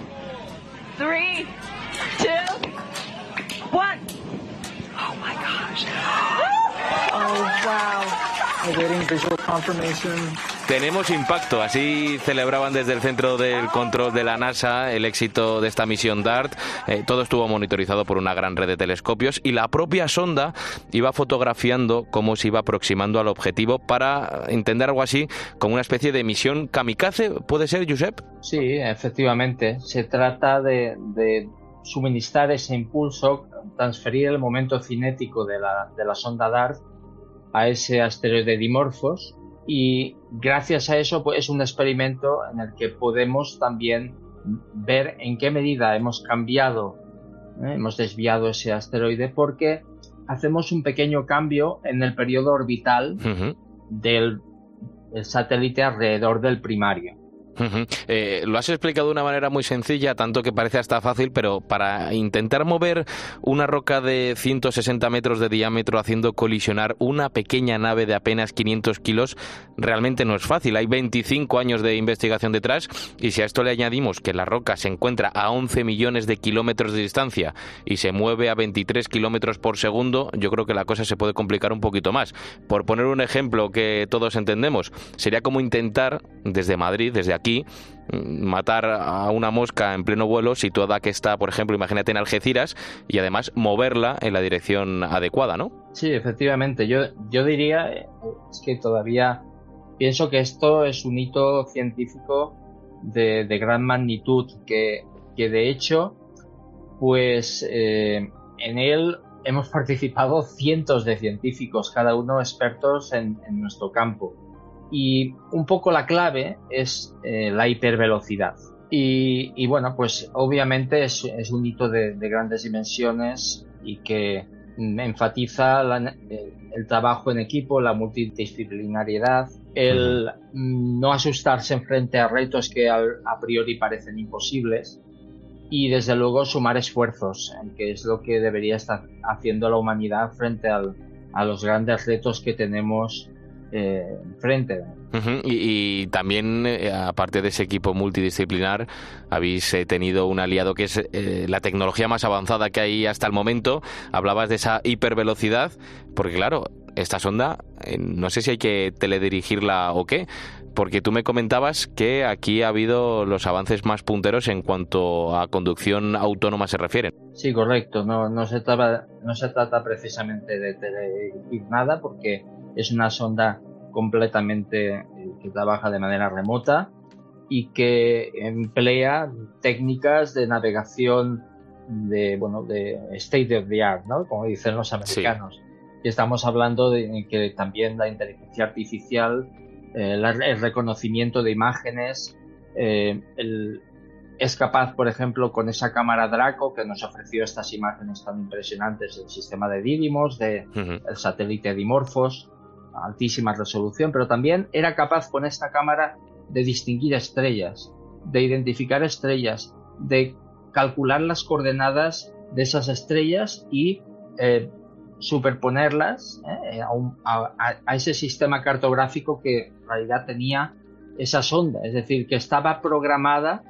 three, two, one. Oh my gosh. Oh wow. Tenemos impacto, así celebraban desde el centro del control de la NASA el éxito de esta misión DART. Eh, todo estuvo monitorizado por una gran red de telescopios y la propia sonda iba fotografiando cómo se iba aproximando al objetivo para entender algo así como una especie de misión kamikaze. ¿Puede ser, Josep? Sí, efectivamente. Se trata de, suministrar ese impulso, transferir el momento cinético de la, de la sonda DART a ese asteroide Dimorphos y gracias a eso pues, es un experimento en el que podemos también ver en qué medida hemos cambiado, ¿eh? hemos desviado ese asteroide porque hacemos un pequeño cambio en el periodo orbital del satélite alrededor del primario. Eh, lo has explicado de una manera muy sencilla, tanto que parece hasta fácil, pero para intentar mover una roca de 160 metros de diámetro haciendo colisionar una pequeña nave de apenas 500 kilos, realmente no es fácil. Hay 25 años de investigación detrás y si a esto le añadimos que la roca se encuentra a 11 millones de kilómetros de distancia y se mueve a 23 kilómetros por segundo, yo creo que la cosa se puede complicar un poquito más. Por poner un ejemplo que todos entendemos, sería como intentar desde Madrid, desde aquí, aquí matar a una mosca en pleno vuelo situada que está, por ejemplo, imagínate en Algeciras y además moverla en la dirección adecuada, ¿no? Sí, efectivamente. Yo, yo diría eh, es que todavía pienso que esto es un hito científico de, gran magnitud que, que, de hecho, pues eh, en él hemos participado cientos de científicos, cada uno expertos en nuestro campo. Y un poco la clave es eh, la hipervelocidad. Y, bueno, pues obviamente es, un hito de, grandes dimensiones y que enfatiza el, trabajo en equipo, la multidisciplinariedad, el no asustarse en frente a retos que a priori parecen imposibles y desde luego sumar esfuerzos, que es lo que debería estar haciendo la humanidad frente a los grandes retos que tenemos eh, frente. y, también, eh, aparte de ese equipo multidisciplinar, habéis eh, tenido un aliado que es la tecnología más avanzada que hay hasta el momento. Hablabas de esa hipervelocidad, porque claro, esta sonda, no sé si hay que teledirigirla o qué, porque tú me comentabas que aquí ha habido los avances más punteros en cuanto a conducción autónoma se refiere. Sí, correcto. No, no, se, trata, no se trata precisamente de teledirigir nada, porque es una sonda completamente eh, que trabaja de manera remota y que emplea técnicas de navegación de bueno de state of the art, ¿no? Como dicen los americanos. Y estamos hablando de que también la inteligencia artificial, eh, el reconocimiento de imágenes, eh, es capaz, por ejemplo, con esa cámara Draco que nos ofreció estas imágenes tan impresionantes del sistema de Didymos, del de el satélite Dimorphos, altísima resolución, pero también era capaz con esta cámara de distinguir estrellas, de identificar estrellas, de calcular las coordenadas de esas estrellas y eh, superponerlas eh, a, ese sistema cartográfico que en realidad tenía esa sonda, es decir, que estaba programada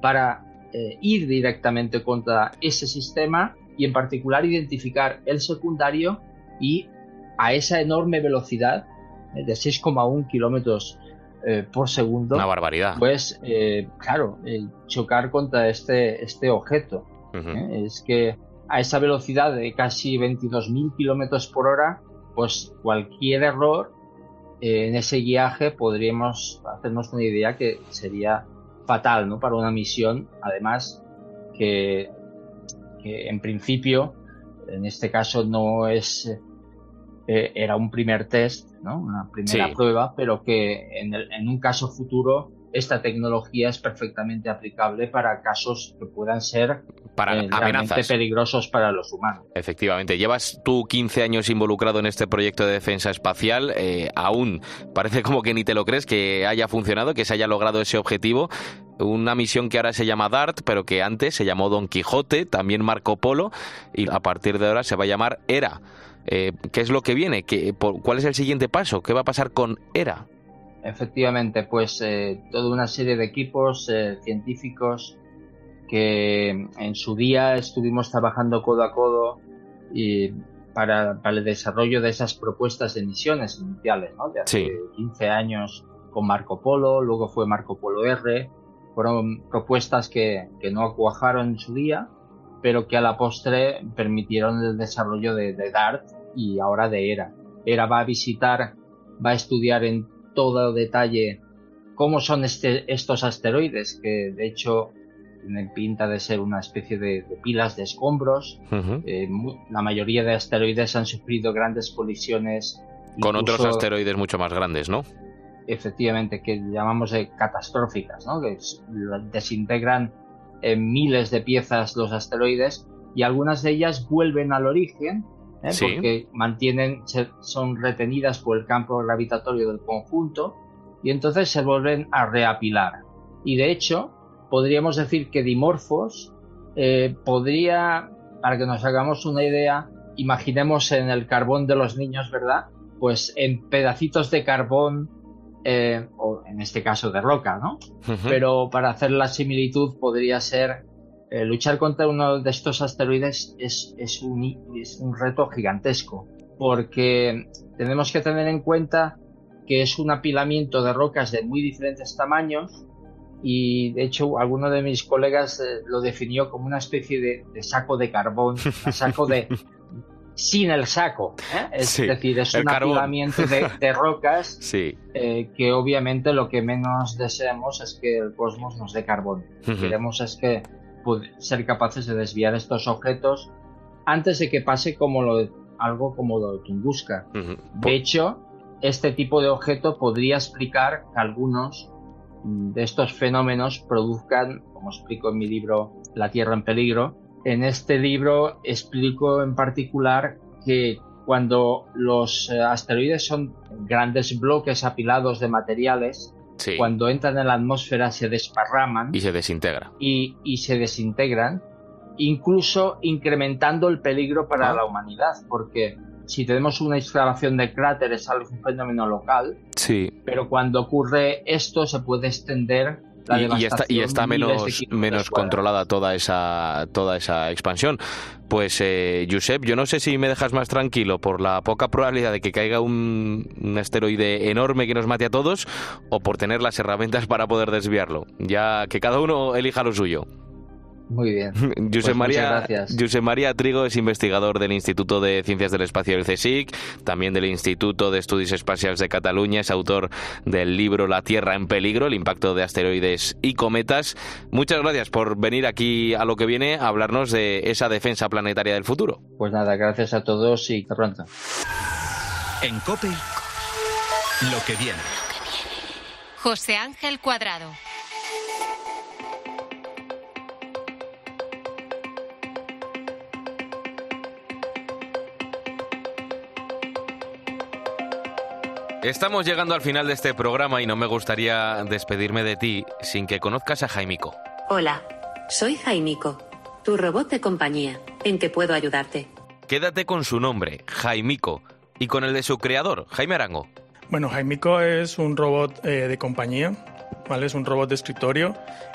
para eh, ir directamente contra ese sistema y en particular identificar el secundario y a esa enorme velocidad eh, de 6,1 kilómetros eh, por segundo. Una barbaridad. Pues, eh, claro, chocar contra este, este objeto. Es que a esa velocidad de casi 22.000 kilómetros por hora, pues cualquier error en ese guiaje podríamos hacernos una idea que sería fatal ¿no? para una misión, además que, que en principio, en este caso no es eh, era un primer test, ¿no? una primera prueba, pero que en, en, un caso futuro esta tecnología es perfectamente aplicable para casos que puedan ser para eh, amenazas peligrosos para los humanos. Efectivamente, llevas tú 15 años involucrado en este proyecto de defensa espacial, eh, aún parece como que ni te lo crees que haya funcionado, que se haya logrado ese objetivo. Una misión que ahora se llama DART, pero que antes se llamó Don Quijote, también Marco Polo, y a partir de ahora se va a llamar ERA. Eh, ¿Qué es lo que viene? ¿Qué, ¿Cuál es el siguiente paso? ¿Qué va a pasar con ERA? Efectivamente, pues eh, toda una serie de equipos eh, científicos que en su día estuvimos trabajando codo a codo y para, el desarrollo de esas propuestas de misiones iniciales, ¿no? De hace 15 años con Marco Polo, luego fue Marco Polo R, fueron propuestas que, que no cuajaron en su día, pero que a la postre permitieron el desarrollo de, DART y ahora de ERA. ERA va a visitar, va a estudiar en todo detalle cómo son este, estos asteroides, que de hecho tienen pinta de ser una especie de, pilas de escombros. Eh, la mayoría de asteroides han sufrido grandes colisiones. Con otros asteroides mucho más grandes, ¿no? efectivamente que llamamos de catastróficas, ¿no? que desintegran en miles de piezas los asteroides y algunas de ellas vuelven al origen ¿eh? porque mantienen, son retenidas por el campo gravitatorio del conjunto y entonces se vuelven a reapilar. Y de hecho, podríamos decir que Dimorphos eh, podría, para que nos hagamos una idea, imaginemos en el carbón de los niños, ¿verdad? Pues en pedacitos de carbón, eh, o en este caso de roca, ¿no? Pero para hacer la similitud podría ser eh, luchar contra uno de estos asteroides es, es, un, es un reto gigantesco, porque tenemos que tener en cuenta que es un apilamiento de rocas de muy diferentes tamaños y de hecho alguno de mis colegas eh, lo definió como una especie de, saco de carbón, saco de sin el saco, ¿eh? es decir, es un apilamiento de, rocas eh, que obviamente lo que menos deseamos es que el cosmos nos dé carbón. Lo que queremos es que ser capaces de desviar estos objetos antes de que pase como lo algo como lo de Tunguska. De hecho, este tipo de objeto podría explicar que algunos de estos fenómenos produzcan, como explico en mi libro La Tierra en peligro, en este libro explico en particular que cuando los eh, asteroides son grandes bloques apilados de materiales, cuando entran en la atmósfera se desparraman. Y se desintegran. Y, se desintegran, incluso incrementando el peligro para ah. la humanidad, porque si tenemos una excavación de cráteres es un fenómeno local, sí. pero cuando ocurre esto se puede extender la y, está, y está menos, menos controlada toda esa, toda esa expansión. Pues, eh, Josep, yo no sé si me dejas más tranquilo por la poca probabilidad de que caiga un, un, asteroide enorme que nos mate a todos o por tener las herramientas para poder desviarlo. Ya que cada uno elija lo suyo. Muy bien. José pues María, María Trigo es investigador del Instituto de Ciencias del Espacio del CSIC, también del Instituto de Estudios Espaciales de Cataluña, es autor del libro La Tierra en peligro, el impacto de asteroides y cometas. Muchas gracias por venir aquí a lo que viene a hablarnos de esa defensa planetaria del futuro. Pues nada, gracias a todos y hasta pronto. En COPE, lo que viene. José Ángel Cuadrado. Estamos llegando al final de este programa y no me gustaría despedirme de ti sin que conozcas a Jaimico. Hola, soy Jaimico, tu robot de compañía. ¿En qué puedo ayudarte? Quédate con su nombre, Jaimico, y con el de su creador, Jaime Arango. Bueno, Jaimico es un robot eh, de compañía, ¿vale? Es un robot de escritorio.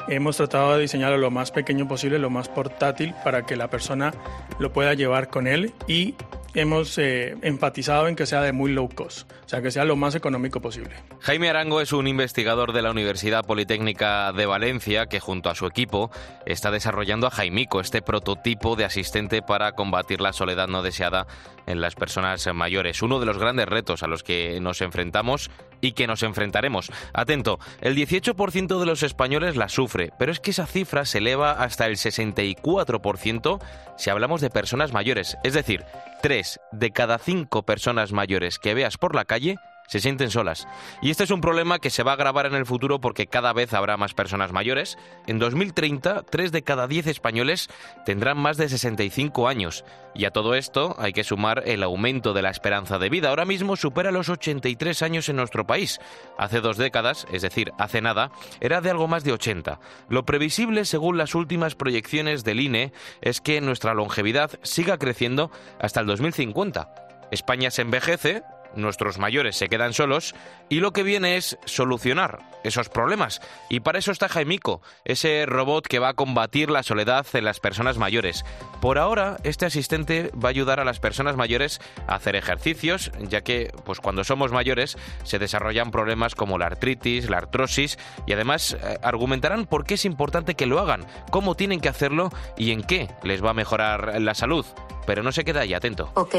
Hemos tratado de diseñarlo lo más pequeño posible, lo más portátil, para que la persona lo pueda llevar con él y hemos eh, enfatizado en que sea de muy low cost, o sea, que sea lo más económico posible. Jaime Arango es un investigador de la Universidad Politécnica de Valencia que junto a su equipo está desarrollando a Jaimico, este prototipo de asistente para combatir la soledad no deseada en las personas mayores. Uno de los grandes retos a los que nos enfrentamos y que nos enfrentaremos. Atento, el 18% de los españoles la pero es que esa cifra se eleva hasta el 64% si hablamos de personas mayores. Es decir, 3 de cada 5 personas mayores que veas por la calle se sienten solas. Y este es un problema que se va a agravar en el futuro porque cada vez habrá más personas mayores. En 2030, 3 de cada 10 españoles tendrán más de 65 años. Y a todo esto hay que sumar el aumento de la esperanza de vida. Ahora mismo supera los 83 años en nuestro país. Hace dos décadas, es decir, hace nada, era de algo más de 80. Lo previsible, según las últimas proyecciones del INE, es que nuestra longevidad siga creciendo hasta el 2050. España se envejece, nuestros mayores se quedan solos y lo que viene es solucionar esos problemas. Y para eso está Jaimico, ese robot que va a combatir la soledad en las personas mayores. Por ahora, este asistente va a ayudar a las personas mayores a hacer ejercicios, ya que pues cuando somos mayores se desarrollan problemas como la artritis, la artrosis y además eh, argumentarán por qué es importante que lo hagan, cómo tienen que hacerlo y en qué les va a mejorar la salud. Pero no se queda ahí, atento. Ok,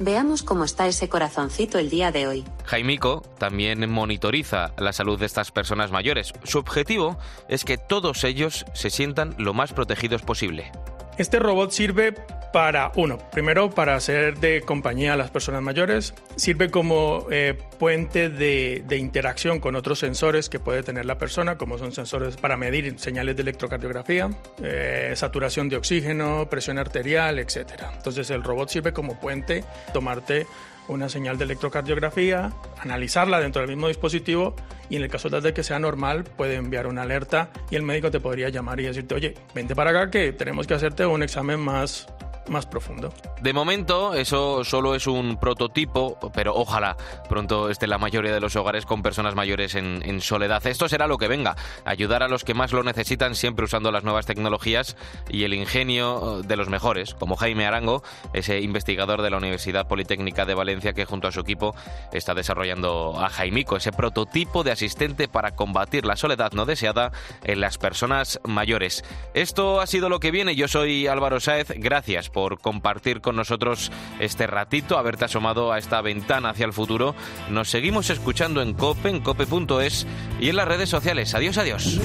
Veamos cómo está ese corazoncito el día de hoy. Jaimico también monitoriza la salud de estas personas mayores. Su objetivo es que todos ellos se sientan lo más protegidos posible. Este robot sirve para, uno, primero para ser de compañía a las personas mayores, sirve como eh, puente de, de, interacción con otros sensores que puede tener la persona, como son sensores para medir señales de electrocardiografía, eh, saturación de oxígeno, presión arterial, etc. Entonces el robot sirve como puente, tomarte una señal de electrocardiografía, analizarla dentro del mismo dispositivo y en el caso de que sea normal puede enviar una alerta y el médico te podría llamar y decirte, oye, vente para acá que tenemos que hacerte un examen más más profundo. De momento, eso solo es un prototipo, pero ojalá pronto esté la mayoría de los hogares con personas mayores en, soledad. Esto será lo que venga, ayudar a los que más lo necesitan siempre usando las nuevas tecnologías y el ingenio de los mejores, como Jaime Arango, ese investigador de la Universidad Politécnica de Valencia que junto a su equipo está desarrollando a Jaimico, ese prototipo de asistente para combatir la soledad no deseada en las personas mayores. Esto ha sido lo que viene. Yo soy Álvaro Sáez. Gracias por compartir con nosotros este ratito, haberte asomado a esta ventana hacia el futuro. Nos seguimos escuchando en COPE, en cope.es y en las redes sociales. Adiós, adiós.